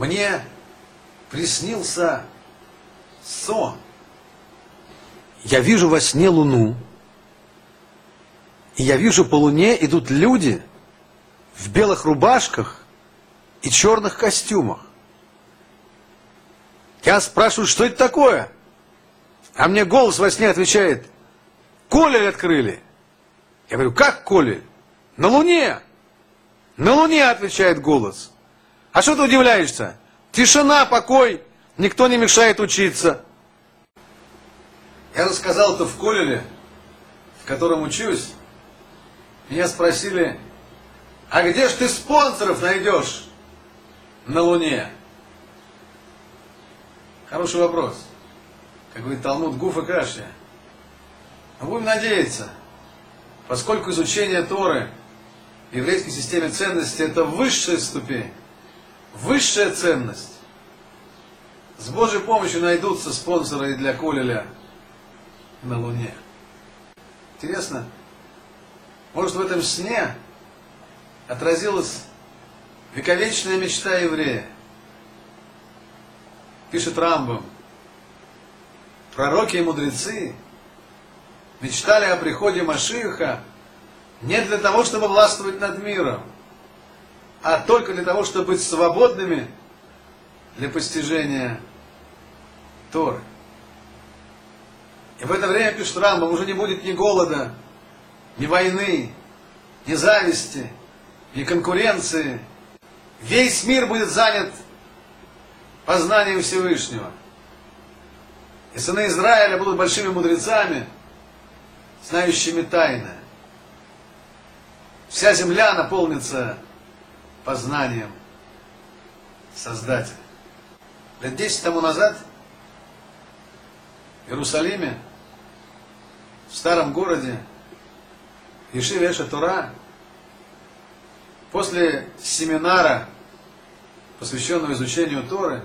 Мне приснился сон. Я вижу во сне луну, и я вижу по луне идут люди в белых рубашках и черных костюмах. Я спрашиваю, что это такое? А мне голос во сне отвечает, Колель открыли. Я говорю, как Колель? На Луне. На Луне, отвечает голос. А что ты удивляешься? Тишина, покой, никто не мешает учиться. Я рассказал это в Колеле, в котором учусь. Меня спросили, а где ж ты спонсоров найдешь на Луне? Хороший вопрос. Как говорит Талмуд Гуф и Кашья. Но будем надеяться, поскольку изучение Торы в еврейской системе ценностей это высшая ступень, высшая ценность. С Божьей помощью найдутся спонсоры и для Колеля на Луне. Интересно, может в этом сне отразилась вековечная мечта еврея. Пишет Рамбам. Пророки и мудрецы мечтали о приходе Машиха не для того, чтобы властвовать над миром, а только для того, чтобы быть свободными для постижения Торы. И в это время, пишет Рамбам, уже не будет ни голода, ни войны, ни зависти, ни конкуренции. Весь мир будет занят познанием Всевышнего. И сыны Израиля будут большими мудрецами, знающими тайны. Вся земля наполнится познанием Создателя. Лет десять тому назад в Иерусалиме, в старом городе, Ешиве Тура, после семинара, посвященного изучению Торы,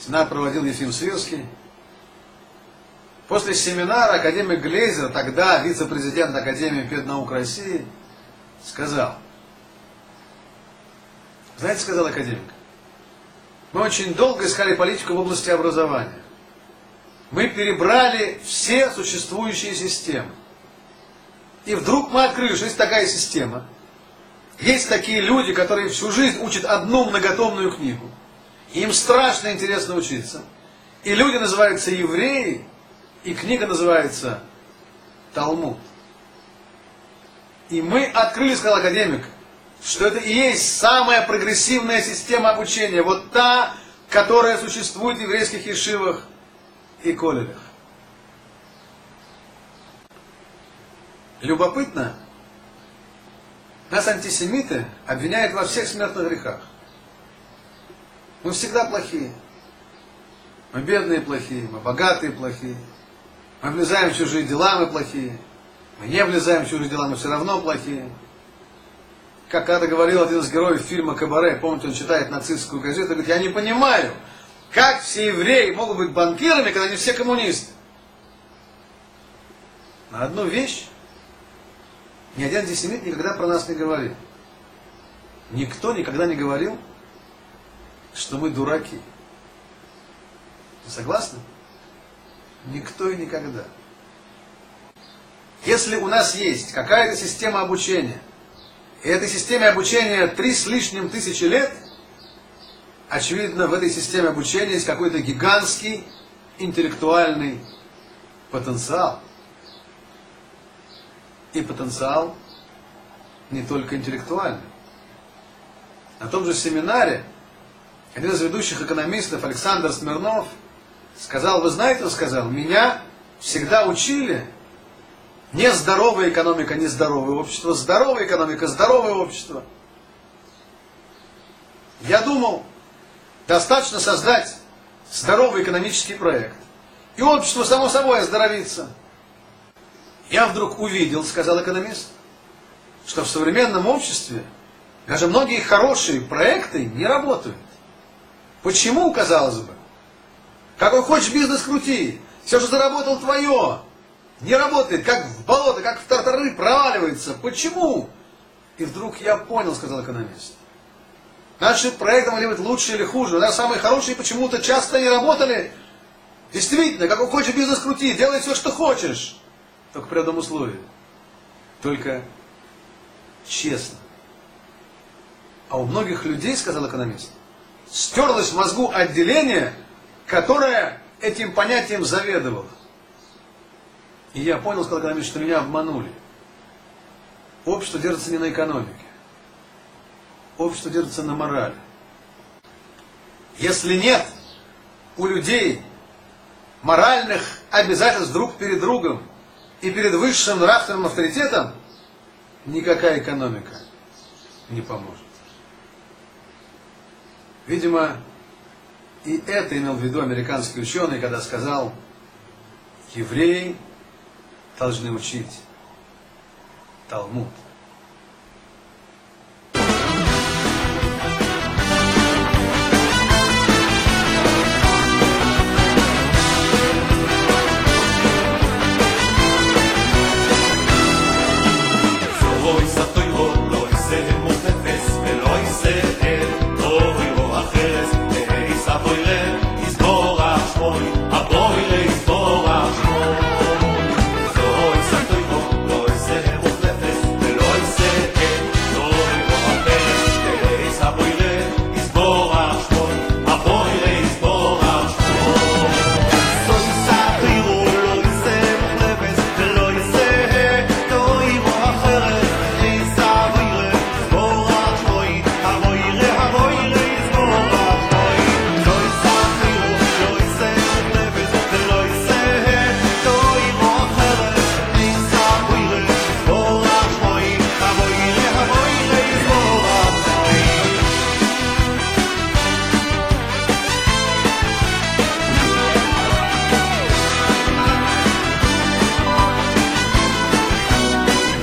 семинар проводил Ефим Свирский, после семинара академик Глейзер, тогда вице-президент Академии педнаук России, сказал, знаете, сказал академик, мы очень долго искали политику в области образования. Мы перебрали все существующие системы. И вдруг мы открыли, что есть такая система. Есть такие люди, которые всю жизнь учат одну многотомную книгу. Им страшно интересно учиться. И люди называются евреи, и книга называется Талмуд. И мы открыли, сказал академик, что это и есть самая прогрессивная система обучения. Вот та, которая существует в еврейских ешивах и колледжах. Любопытно, нас антисемиты обвиняют во всех смертных грехах. Мы всегда плохие. Мы бедные плохие, мы богатые плохие. Мы влезаем в чужие дела, мы плохие. Мы не влезаем в чужие дела, мы все равно плохие. Как когда говорил один из героев фильма «Кабаре», помните, он читает нацистскую газету, говорит, я не понимаю, как все евреи могут быть банкирами, когда они все коммунисты. На одну вещь ни один антисемит никогда про нас не говорил. Никто никогда не говорил, что мы дураки. Согласны? Никто и никогда. Если у нас есть какая-то система обучения, и этой системе обучения три с лишним тысячи лет, очевидно, в этой системе обучения есть какой-то гигантский интеллектуальный потенциал и потенциал не только интеллектуальный. На том же семинаре один из ведущих экономистов Александр Смирнов сказал, вы знаете, он сказал, меня всегда учили не здоровая экономика, не здоровое общество, здоровая экономика, здоровое общество. Я думал, достаточно создать здоровый экономический проект. И общество само собой оздоровится. Я вдруг увидел, сказал экономист, что в современном обществе даже многие хорошие проекты не работают. Почему, казалось бы? Какой хочешь бизнес крути, все, что заработал твое, не работает, как в болото, как в тартары проваливается. Почему? И вдруг я понял, сказал экономист. Наши проекты могли быть лучше или хуже. Но самые хорошие почему-то часто не работали. Действительно, как хочешь бизнес крути, делай все, что хочешь. Только при одном условии. Только честно. А у многих людей, сказал экономист, стерлось в мозгу отделение, которое этим понятием заведовало. И я понял, сказал экономист, что меня обманули. Общество держится не на экономике. Общество держится на морали. Если нет у людей моральных обязательств друг перед другом и перед высшим нравственным авторитетом, никакая экономика не поможет. Видимо, и это имел в виду американский ученый, когда сказал, евреи должны учить Талмуд.